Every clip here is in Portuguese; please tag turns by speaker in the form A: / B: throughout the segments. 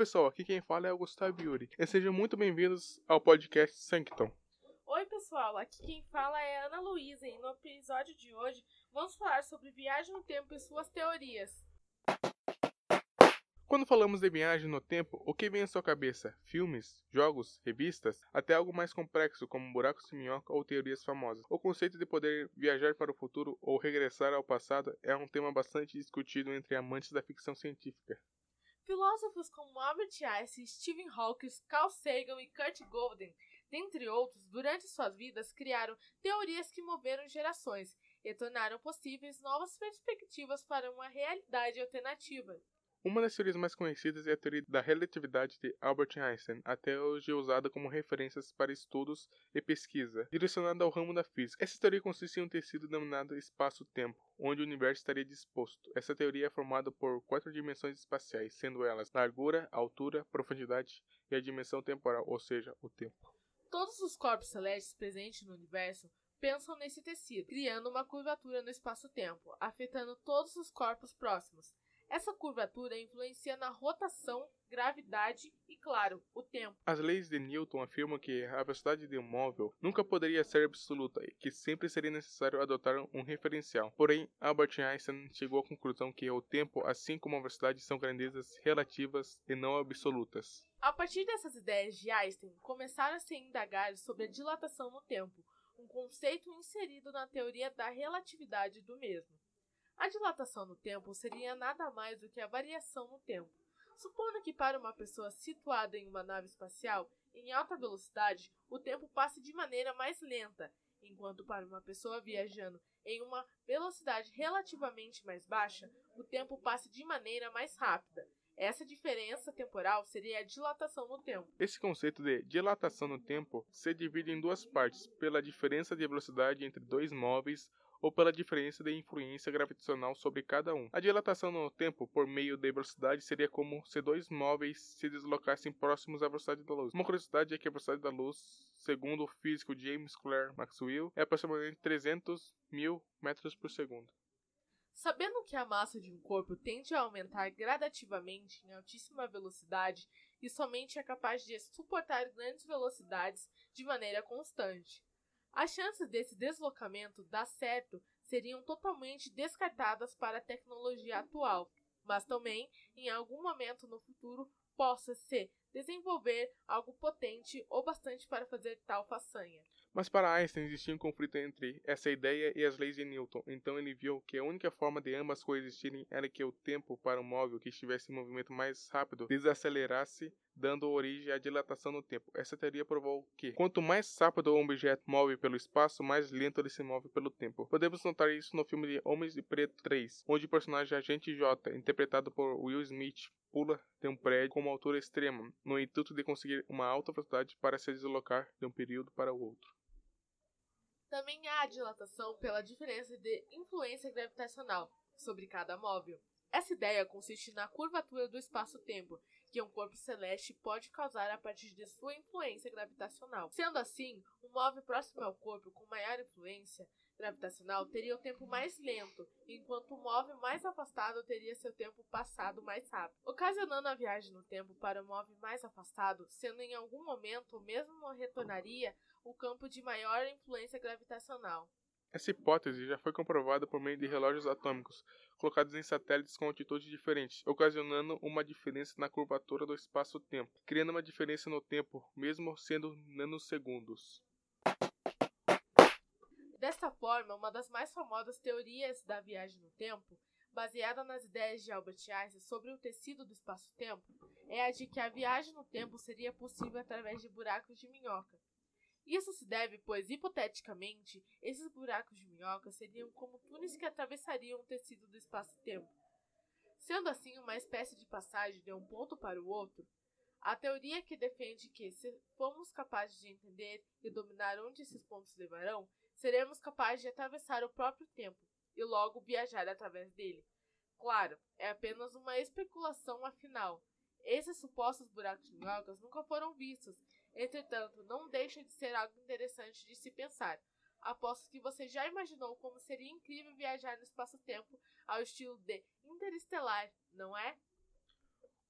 A: pessoal, aqui quem fala é o Gustavo Yuri. E sejam muito bem-vindos ao podcast Sancton.
B: Oi pessoal, aqui quem fala é Ana Luísa e no episódio de hoje vamos falar sobre viagem no tempo e suas teorias.
A: Quando falamos de viagem no tempo, o que vem à sua cabeça? Filmes, jogos, revistas? Até algo mais complexo como buracos de minhoca ou teorias famosas. O conceito de poder viajar para o futuro ou regressar ao passado é um tema bastante discutido entre amantes da ficção científica.
B: Filósofos como Albert Einstein, Stephen Hawking, Carl Sagan e Kurt Golden, dentre outros, durante suas vidas criaram teorias que moveram gerações e tornaram possíveis novas perspectivas para uma realidade alternativa.
A: Uma das teorias mais conhecidas é a teoria da relatividade de Albert Einstein, até hoje usada como referências para estudos e pesquisa, direcionada ao ramo da física. Essa teoria consiste em um tecido denominado espaço-tempo, onde o universo estaria disposto. Essa teoria é formada por quatro dimensões espaciais, sendo elas largura, altura, profundidade e a dimensão temporal, ou seja, o tempo.
B: Todos os corpos celestes presentes no universo pensam nesse tecido, criando uma curvatura no espaço-tempo, afetando todos os corpos próximos. Essa curvatura influencia na rotação, gravidade e, claro, o tempo.
A: As leis de Newton afirmam que a velocidade de um móvel nunca poderia ser absoluta e que sempre seria necessário adotar um referencial. Porém, Albert Einstein chegou à conclusão que o tempo, assim como a velocidade, são grandezas relativas e não absolutas.
B: A partir dessas ideias de Einstein, começaram a se indagar sobre a dilatação no tempo, um conceito inserido na teoria da relatividade do mesmo. A dilatação no tempo seria nada mais do que a variação no tempo. Supondo que para uma pessoa situada em uma nave espacial em alta velocidade, o tempo passe de maneira mais lenta, enquanto para uma pessoa viajando em uma velocidade relativamente mais baixa, o tempo passe de maneira mais rápida. Essa diferença temporal seria a dilatação no tempo.
A: Esse conceito de dilatação no tempo se divide em duas partes, pela diferença de velocidade entre dois móveis ou pela diferença de influência gravitacional sobre cada um. A dilatação no tempo por meio de velocidade seria como se dois móveis se deslocassem próximos à velocidade da luz. Uma curiosidade é que a velocidade da luz, segundo o físico James Clerk Maxwell, é aproximadamente 300 mil metros por segundo.
B: Sabendo que a massa de um corpo tende a aumentar gradativamente em altíssima velocidade e somente é capaz de suportar grandes velocidades de maneira constante, as chances desse deslocamento dar certo seriam totalmente descartadas para a tecnologia atual, mas também, em algum momento no futuro, possa se desenvolver algo potente o bastante para fazer tal façanha.
A: Mas para Einstein existia um conflito entre essa ideia e as leis de Newton, então ele viu que a única forma de ambas coexistirem era que o tempo para um móvel que estivesse em movimento mais rápido desacelerasse, dando origem à dilatação no tempo. Essa teoria provou que quanto mais rápido um objeto move pelo espaço, mais lento ele se move pelo tempo. Podemos notar isso no filme de Homens de Preto 3, onde o personagem Agente J, interpretado por Will Smith, pula de um prédio com uma altura extrema, no intuito de conseguir uma alta velocidade para se deslocar de um período para o outro.
B: Também há a dilatação pela diferença de influência gravitacional sobre cada móvel. Essa ideia consiste na curvatura do espaço-tempo que um corpo celeste pode causar a partir de sua influência gravitacional. Sendo assim, um móvel próximo ao corpo com maior influência gravitacional teria o tempo mais lento, enquanto o móvel mais afastado teria seu tempo passado mais rápido, ocasionando a viagem no tempo para o móvel mais afastado, sendo em algum momento mesmo retornaria o campo de maior influência gravitacional.
A: Essa hipótese já foi comprovada por meio de relógios atômicos colocados em satélites com altitudes diferentes, ocasionando uma diferença na curvatura do espaço-tempo, criando uma diferença no tempo, mesmo sendo nanosegundos.
B: Desta forma, uma das mais famosas teorias da viagem no tempo, baseada nas ideias de Albert Einstein sobre o tecido do espaço-tempo, é a de que a viagem no tempo seria possível através de buracos de minhoca. Isso se deve, pois, hipoteticamente, esses buracos de minhoca seriam como túneis que atravessariam o tecido do espaço-tempo. Sendo assim uma espécie de passagem de um ponto para o outro, a teoria que defende que, se formos capazes de entender e dominar onde esses pontos levarão, seremos capazes de atravessar o próprio tempo e logo viajar através dele. Claro, é apenas uma especulação afinal. Esses supostos buracos de minhocas nunca foram vistos Entretanto, não deixa de ser algo interessante de se pensar. Aposto que você já imaginou como seria incrível viajar no espaço-tempo ao estilo de Interestelar, não é?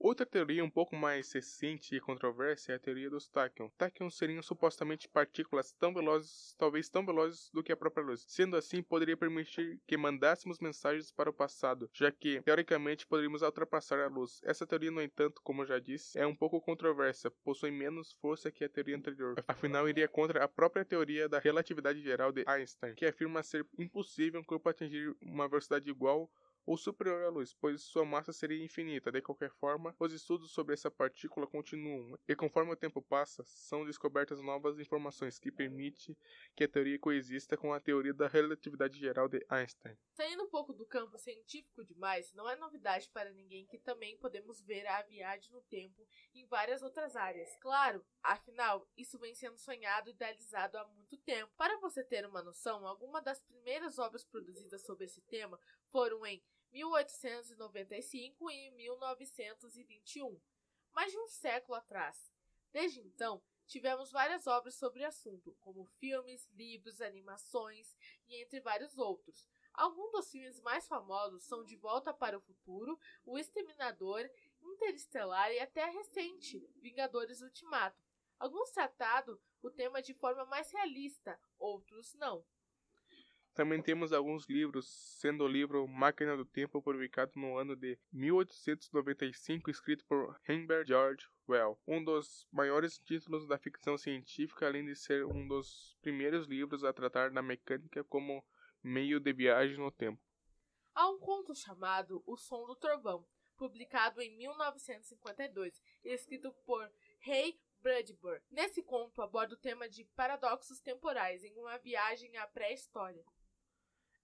A: Outra teoria um pouco mais recente e controversa é a teoria dos tachyons. Tachyons seriam supostamente partículas tão velozes, talvez tão velozes do que a própria luz. Sendo assim, poderia permitir que mandássemos mensagens para o passado, já que, teoricamente, poderíamos ultrapassar a luz. Essa teoria, no entanto, como já disse, é um pouco controversa, possui menos força que a teoria anterior. Afinal, iria contra a própria teoria da relatividade geral de Einstein, que afirma ser impossível um corpo atingir uma velocidade igual ou superior à luz, pois sua massa seria infinita. De qualquer forma, os estudos sobre essa partícula continuam, e conforme o tempo passa, são descobertas novas informações que permitem que a teoria coexista com a teoria da relatividade geral de Einstein.
B: Saindo um pouco do campo científico demais, não é novidade para ninguém que também podemos ver a viagem no tempo em várias outras áreas. Claro, afinal, isso vem sendo sonhado e idealizado há muito tempo. Para você ter uma noção, algumas das primeiras obras produzidas sobre esse tema foram em 1895 e 1921, mais de um século atrás. Desde então, tivemos várias obras sobre o assunto, como filmes, livros, animações e entre vários outros. Alguns dos filmes mais famosos são De Volta para o Futuro, O Exterminador, Interestelar e até recente, Vingadores Ultimato. Alguns trataram o tema de forma mais realista, outros não.
A: Também temos alguns livros, sendo o livro Máquina do Tempo, publicado no ano de 1895, escrito por Herbert George Well, um dos maiores títulos da ficção científica, além de ser um dos primeiros livros a tratar da mecânica como meio de viagem no tempo.
B: Há um conto chamado O Som do Trovão, publicado em 1952 e escrito por Ray Bradbury. Nesse conto aborda o tema de paradoxos temporais em uma viagem à pré-história.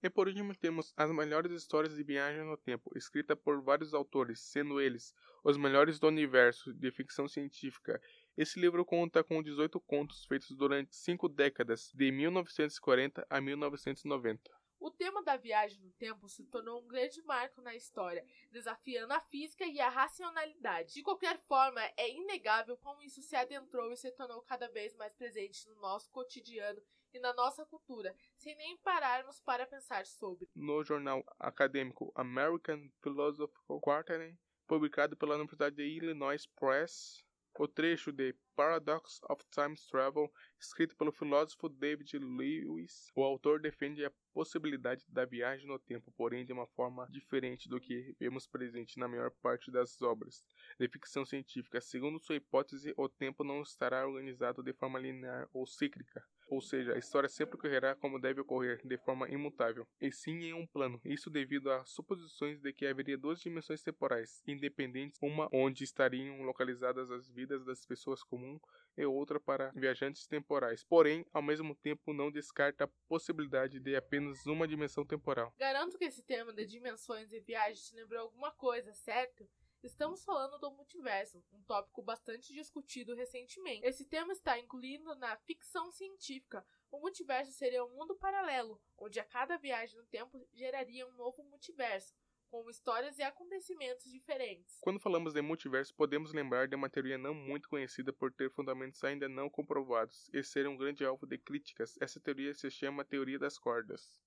A: E por último temos As Melhores Histórias de Viagem no Tempo, escrita por vários autores, sendo eles os melhores do universo de ficção científica. Esse livro conta com 18 contos feitos durante cinco décadas, de 1940 a 1990.
B: O tema da viagem no tempo se tornou um grande marco na história, desafiando a física e a racionalidade. De qualquer forma, é inegável como isso se adentrou e se tornou cada vez mais presente no nosso cotidiano e na nossa cultura, sem nem pararmos para pensar sobre.
A: No jornal acadêmico American Philosophical Quarterly, publicado pela Universidade de Illinois Press, o trecho de Paradox of Time Travel, escrito pelo filósofo David Lewis, o autor defende a possibilidade da viagem no tempo, porém de uma forma diferente do que vemos presente na maior parte das obras de ficção científica. Segundo sua hipótese, o tempo não estará organizado de forma linear ou cíclica, ou seja, a história sempre ocorrerá como deve ocorrer, de forma imutável, e sim em um plano. Isso devido a suposições de que haveria duas dimensões temporais, independentes, uma onde estariam localizadas as vidas das pessoas comuns e outra para viajantes temporais. Porém, ao mesmo tempo, não descarta a possibilidade de apenas uma dimensão temporal.
B: Garanto que esse tema de dimensões e viagens te lembrou alguma coisa, certo? Estamos falando do multiverso, um tópico bastante discutido recentemente. Esse tema está incluído na ficção científica. O multiverso seria um mundo paralelo, onde a cada viagem no tempo geraria um novo multiverso, com histórias e acontecimentos diferentes.
A: Quando falamos de multiverso, podemos lembrar de uma teoria não muito conhecida por ter fundamentos ainda não comprovados e ser um grande alvo de críticas. Essa teoria se chama teoria das cordas.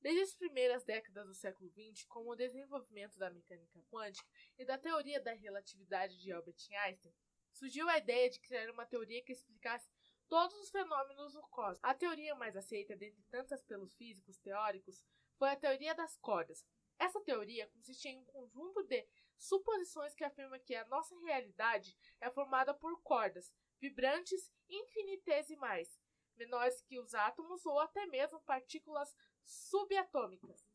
B: Desde as primeiras décadas do século XX, com o desenvolvimento da mecânica quântica e da teoria da relatividade de Albert Einstein, surgiu a ideia de criar uma teoria que explicasse todos os fenômenos do cosmos. A teoria mais aceita, dentre tantas pelos físicos teóricos, foi a teoria das cordas. Essa teoria consiste em um conjunto de suposições que afirma que a nossa realidade é formada por cordas vibrantes infinitesimais, menores que os átomos ou até mesmo partículas subatômicas.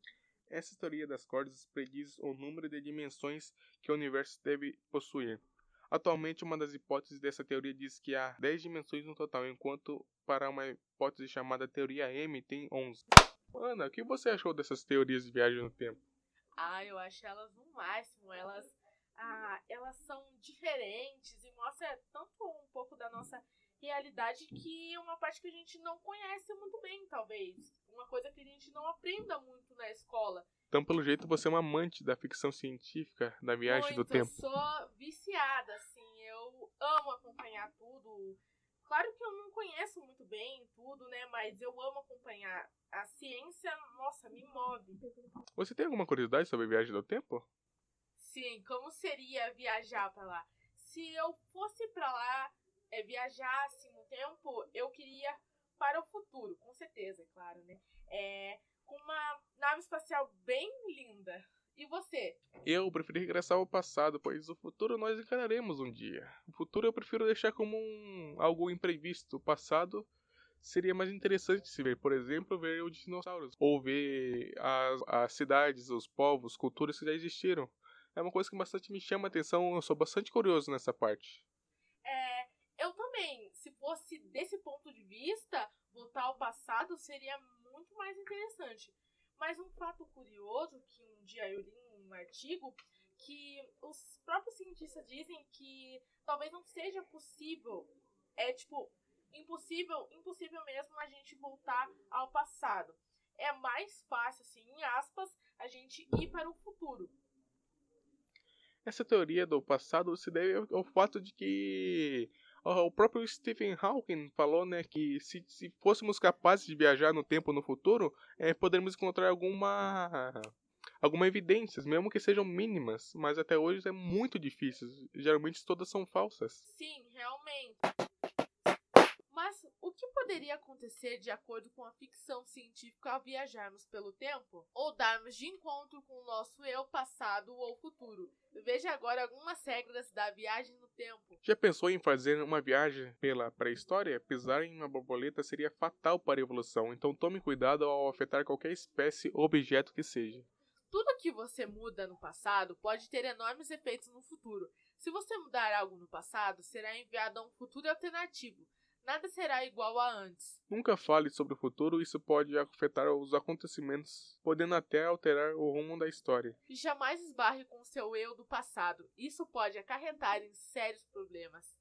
A: Essa teoria das cordas prediz o número de dimensões que o universo deve possuir. Atualmente, uma das hipóteses dessa teoria diz que há 10 dimensões no total, enquanto para uma hipótese chamada teoria M tem 11. Ana, o que você achou dessas teorias de viagem no tempo?
B: Ah, eu acho elas no máximo. Elas, ah, elas são diferentes e mostra tanto um pouco da nossa realidade que é uma parte que a gente não conhece muito bem, talvez. Uma coisa que a gente não aprenda muito na escola.
A: Então, pelo jeito, você é uma amante da ficção científica, da viagem muito, do tempo.
B: Eu sou viciada, assim. Eu amo acompanhar tudo. Claro que eu não conheço muito bem tudo, né? Mas eu amo acompanhar. A ciência, nossa, me move.
A: Você tem alguma curiosidade sobre a viagem do tempo?
B: Sim, como seria viajar para lá? Se eu fosse para lá, é, viajasse no tempo, eu queria para o futuro, com certeza, é claro, né? É, com uma nave espacial bem linda. E você?
A: Eu preferi regressar ao passado, pois o futuro nós encararemos um dia. O futuro eu prefiro deixar como um algo imprevisto. O passado seria mais interessante se ver, por exemplo, ver os dinossauros, ou ver as, as cidades, os povos, culturas que já existiram. É uma coisa que bastante me chama a atenção, eu sou bastante curioso nessa parte.
B: Eu também, se fosse desse ponto de vista, voltar ao passado seria muito mais interessante. Mas um fato curioso que um dia eu li um artigo que os próprios cientistas dizem que talvez não seja possível, é tipo impossível, impossível mesmo a gente voltar ao passado. É mais fácil, assim, em aspas, a gente ir para o futuro.
A: Essa teoria do passado se deve ao fato de que o próprio Stephen Hawking falou né, que se, se fôssemos capazes de viajar no tempo no futuro, é, poderíamos encontrar alguma alguma evidências, mesmo que sejam mínimas, mas até hoje é muito difícil. Geralmente todas são falsas.
B: Sim, realmente. Que poderia acontecer de acordo com a ficção científica ao viajarmos pelo tempo? Ou darmos de encontro com o nosso eu passado ou futuro? Veja agora algumas regras da viagem no tempo.
A: Já pensou em fazer uma viagem pela pré-história? Pisar em uma borboleta seria fatal para a evolução, então tome cuidado ao afetar qualquer espécie ou objeto que seja.
B: Tudo que você muda no passado pode ter enormes efeitos no futuro. Se você mudar algo no passado, será enviado a um futuro alternativo Nada será igual a antes.
A: Nunca fale sobre o futuro, isso pode afetar os acontecimentos, podendo até alterar o rumo da história.
B: E jamais esbarre com seu eu do passado, isso pode acarretar em sérios problemas.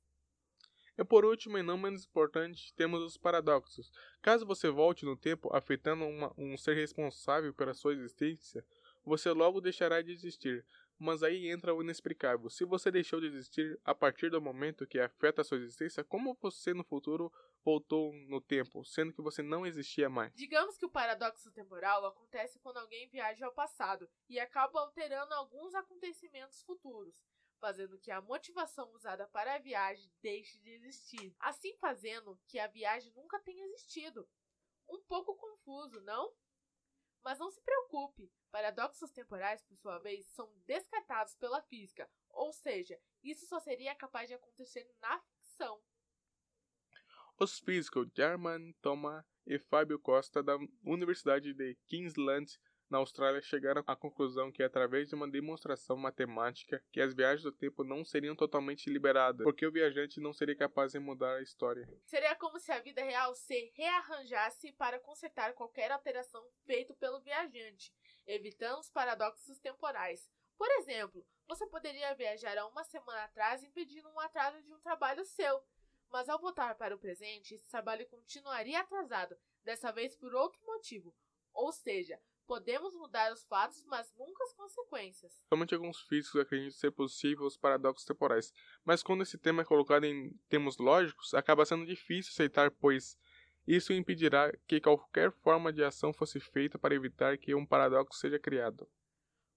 A: E por último, e não menos importante, temos os paradoxos. Caso você volte no tempo afetando uma, um ser responsável pela sua existência, você logo deixará de existir, mas aí entra o inexplicável. Se você deixou de existir a partir do momento que afeta a sua existência, como você no futuro voltou no tempo, sendo que você não existia mais?
B: Digamos que o paradoxo temporal acontece quando alguém viaja ao passado e acaba alterando alguns acontecimentos futuros, fazendo que a motivação usada para a viagem deixe de existir. Assim fazendo que a viagem nunca tenha existido. Um pouco confuso, não? Mas não se preocupe, paradoxos temporais, por sua vez, são descartados pela física, ou seja, isso só seria capaz de acontecer na ficção.
A: Os físicos German Thomas e Fábio Costa da Universidade de Queensland na Austrália chegaram à conclusão que, através de uma demonstração matemática, que as viagens do tempo não seriam totalmente liberadas, porque o viajante não seria capaz de mudar a história.
B: Seria como se a vida real se rearranjasse para consertar qualquer alteração feita pelo viajante, evitando os paradoxos temporais. Por exemplo, você poderia viajar há uma semana atrás impedindo um atraso de um trabalho seu, mas ao voltar para o presente, esse trabalho continuaria atrasado, dessa vez por outro motivo. Ou seja, Podemos mudar os fatos, mas nunca as consequências.
A: Somente alguns físicos acreditam ser possível os paradoxos temporais, mas quando esse tema é colocado em termos lógicos, acaba sendo difícil aceitar, pois isso impedirá que qualquer forma de ação fosse feita para evitar que um paradoxo seja criado.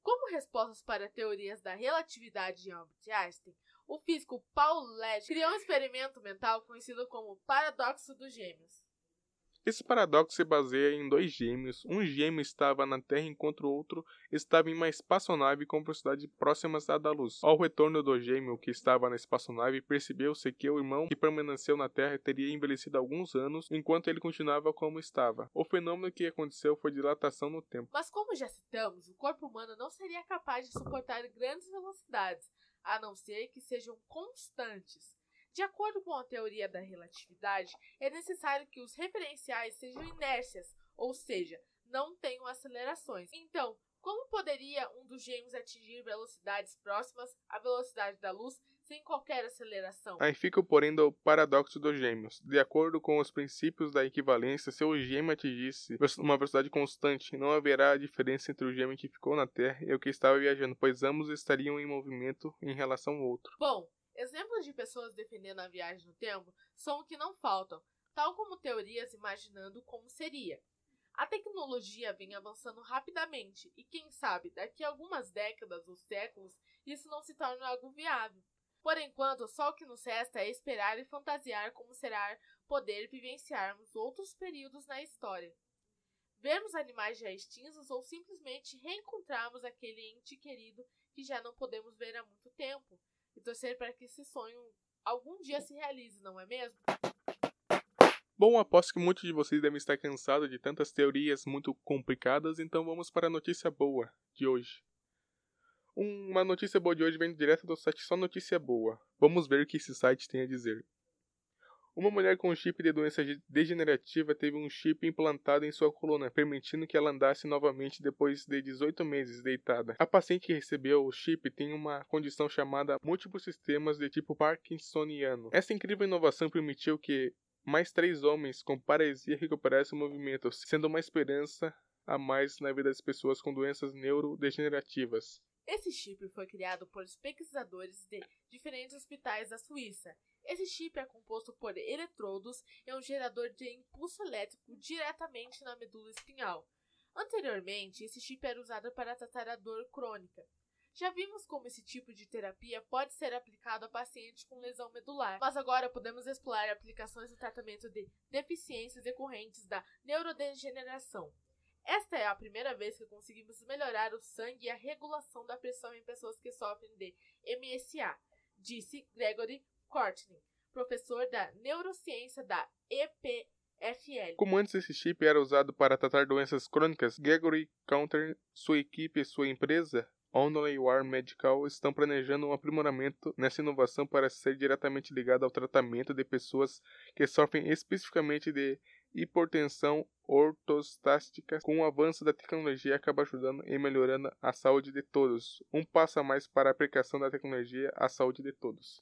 B: Como respostas para teorias da relatividade de Albert Einstein, o físico Paul Led criou um experimento mental conhecido como paradoxo dos gêmeos.
A: Esse paradoxo se baseia em dois gêmeos. Um gêmeo estava na Terra enquanto o outro estava em uma espaçonave com velocidade próximas à da luz. Ao retorno do gêmeo que estava na espaçonave, percebeu-se que o irmão que permaneceu na Terra teria envelhecido alguns anos enquanto ele continuava como estava. O fenômeno que aconteceu foi dilatação no tempo.
B: Mas como já citamos, o corpo humano não seria capaz de suportar grandes velocidades, a não ser que sejam constantes. De acordo com a teoria da relatividade, é necessário que os referenciais sejam inércias, ou seja, não tenham acelerações. Então, como poderia um dos gêmeos atingir velocidades próximas à velocidade da luz sem qualquer aceleração?
A: Aí fica o porém do paradoxo dos gêmeos. De acordo com os princípios da equivalência, se o gêmeo atingisse uma velocidade constante, não haverá diferença entre o gêmeo que ficou na Terra e o que estava viajando, pois ambos estariam em movimento em relação ao outro.
B: Bom, Exemplos de pessoas defendendo a viagem no tempo são o que não faltam, tal como teorias imaginando como seria. A tecnologia vem avançando rapidamente e, quem sabe, daqui a algumas décadas ou séculos, isso não se torna algo viável. Por enquanto, só o que nos resta é esperar e fantasiar como será poder vivenciarmos outros períodos na história. Vermos animais já extintos ou simplesmente reencontrarmos aquele ente querido que já não podemos ver há muito torcer para que esse sonho algum dia se realize, não é mesmo?
A: Bom, aposto que muitos de vocês devem estar cansados de tantas teorias muito complicadas, então vamos para a notícia boa de hoje. Uma notícia boa de hoje vem direto do site Só Notícia Boa. Vamos ver o que esse site tem a dizer. Uma mulher com chip de doença degenerativa teve um chip implantado em sua coluna, permitindo que ela andasse novamente depois de 18 meses deitada. A paciente que recebeu o chip tem uma condição chamada múltiplos sistemas de tipo parkinsoniano. Essa incrível inovação permitiu que mais três homens com paresia recuperassem o movimento, sendo uma esperança a mais na vida das pessoas com doenças neurodegenerativas.
B: Esse chip foi criado por pesquisadores de diferentes hospitais da Suíça. Esse chip é composto por eletrodos e é um gerador de impulso elétrico diretamente na medula espinhal. Anteriormente, esse chip era usado para tratar a dor crônica. Já vimos como esse tipo de terapia pode ser aplicado a pacientes com lesão medular, mas agora podemos explorar aplicações no tratamento de deficiências decorrentes da neurodegeneração. Esta é a primeira vez que conseguimos melhorar o sangue e a regulação da pressão em pessoas que sofrem de MSA, disse Gregory Courtney, professor da neurociência da EPFL.
A: Como antes esse chip era usado para tratar doenças crônicas, Gregory Counter, sua equipe e sua empresa Only War Medical estão planejando um aprimoramento nessa inovação para ser diretamente ligado ao tratamento de pessoas que sofrem especificamente de hipertensão ortostástica. Com o avanço da tecnologia, acaba ajudando e melhorando a saúde de todos. Um passo a mais para a aplicação da tecnologia à saúde de todos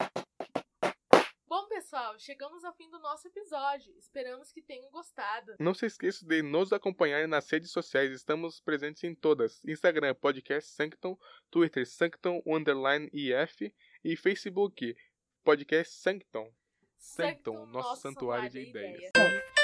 B: pessoal, chegamos ao fim do nosso episódio. Esperamos que tenham gostado.
A: Não se esqueça de nos acompanhar nas redes sociais. Estamos presentes em todas: Instagram, podcast Sancton, Twitter, Sancton Underline IF e Facebook, podcast Sancton. Sancton, nosso, nosso santuário, santuário de, de ideias. ideias.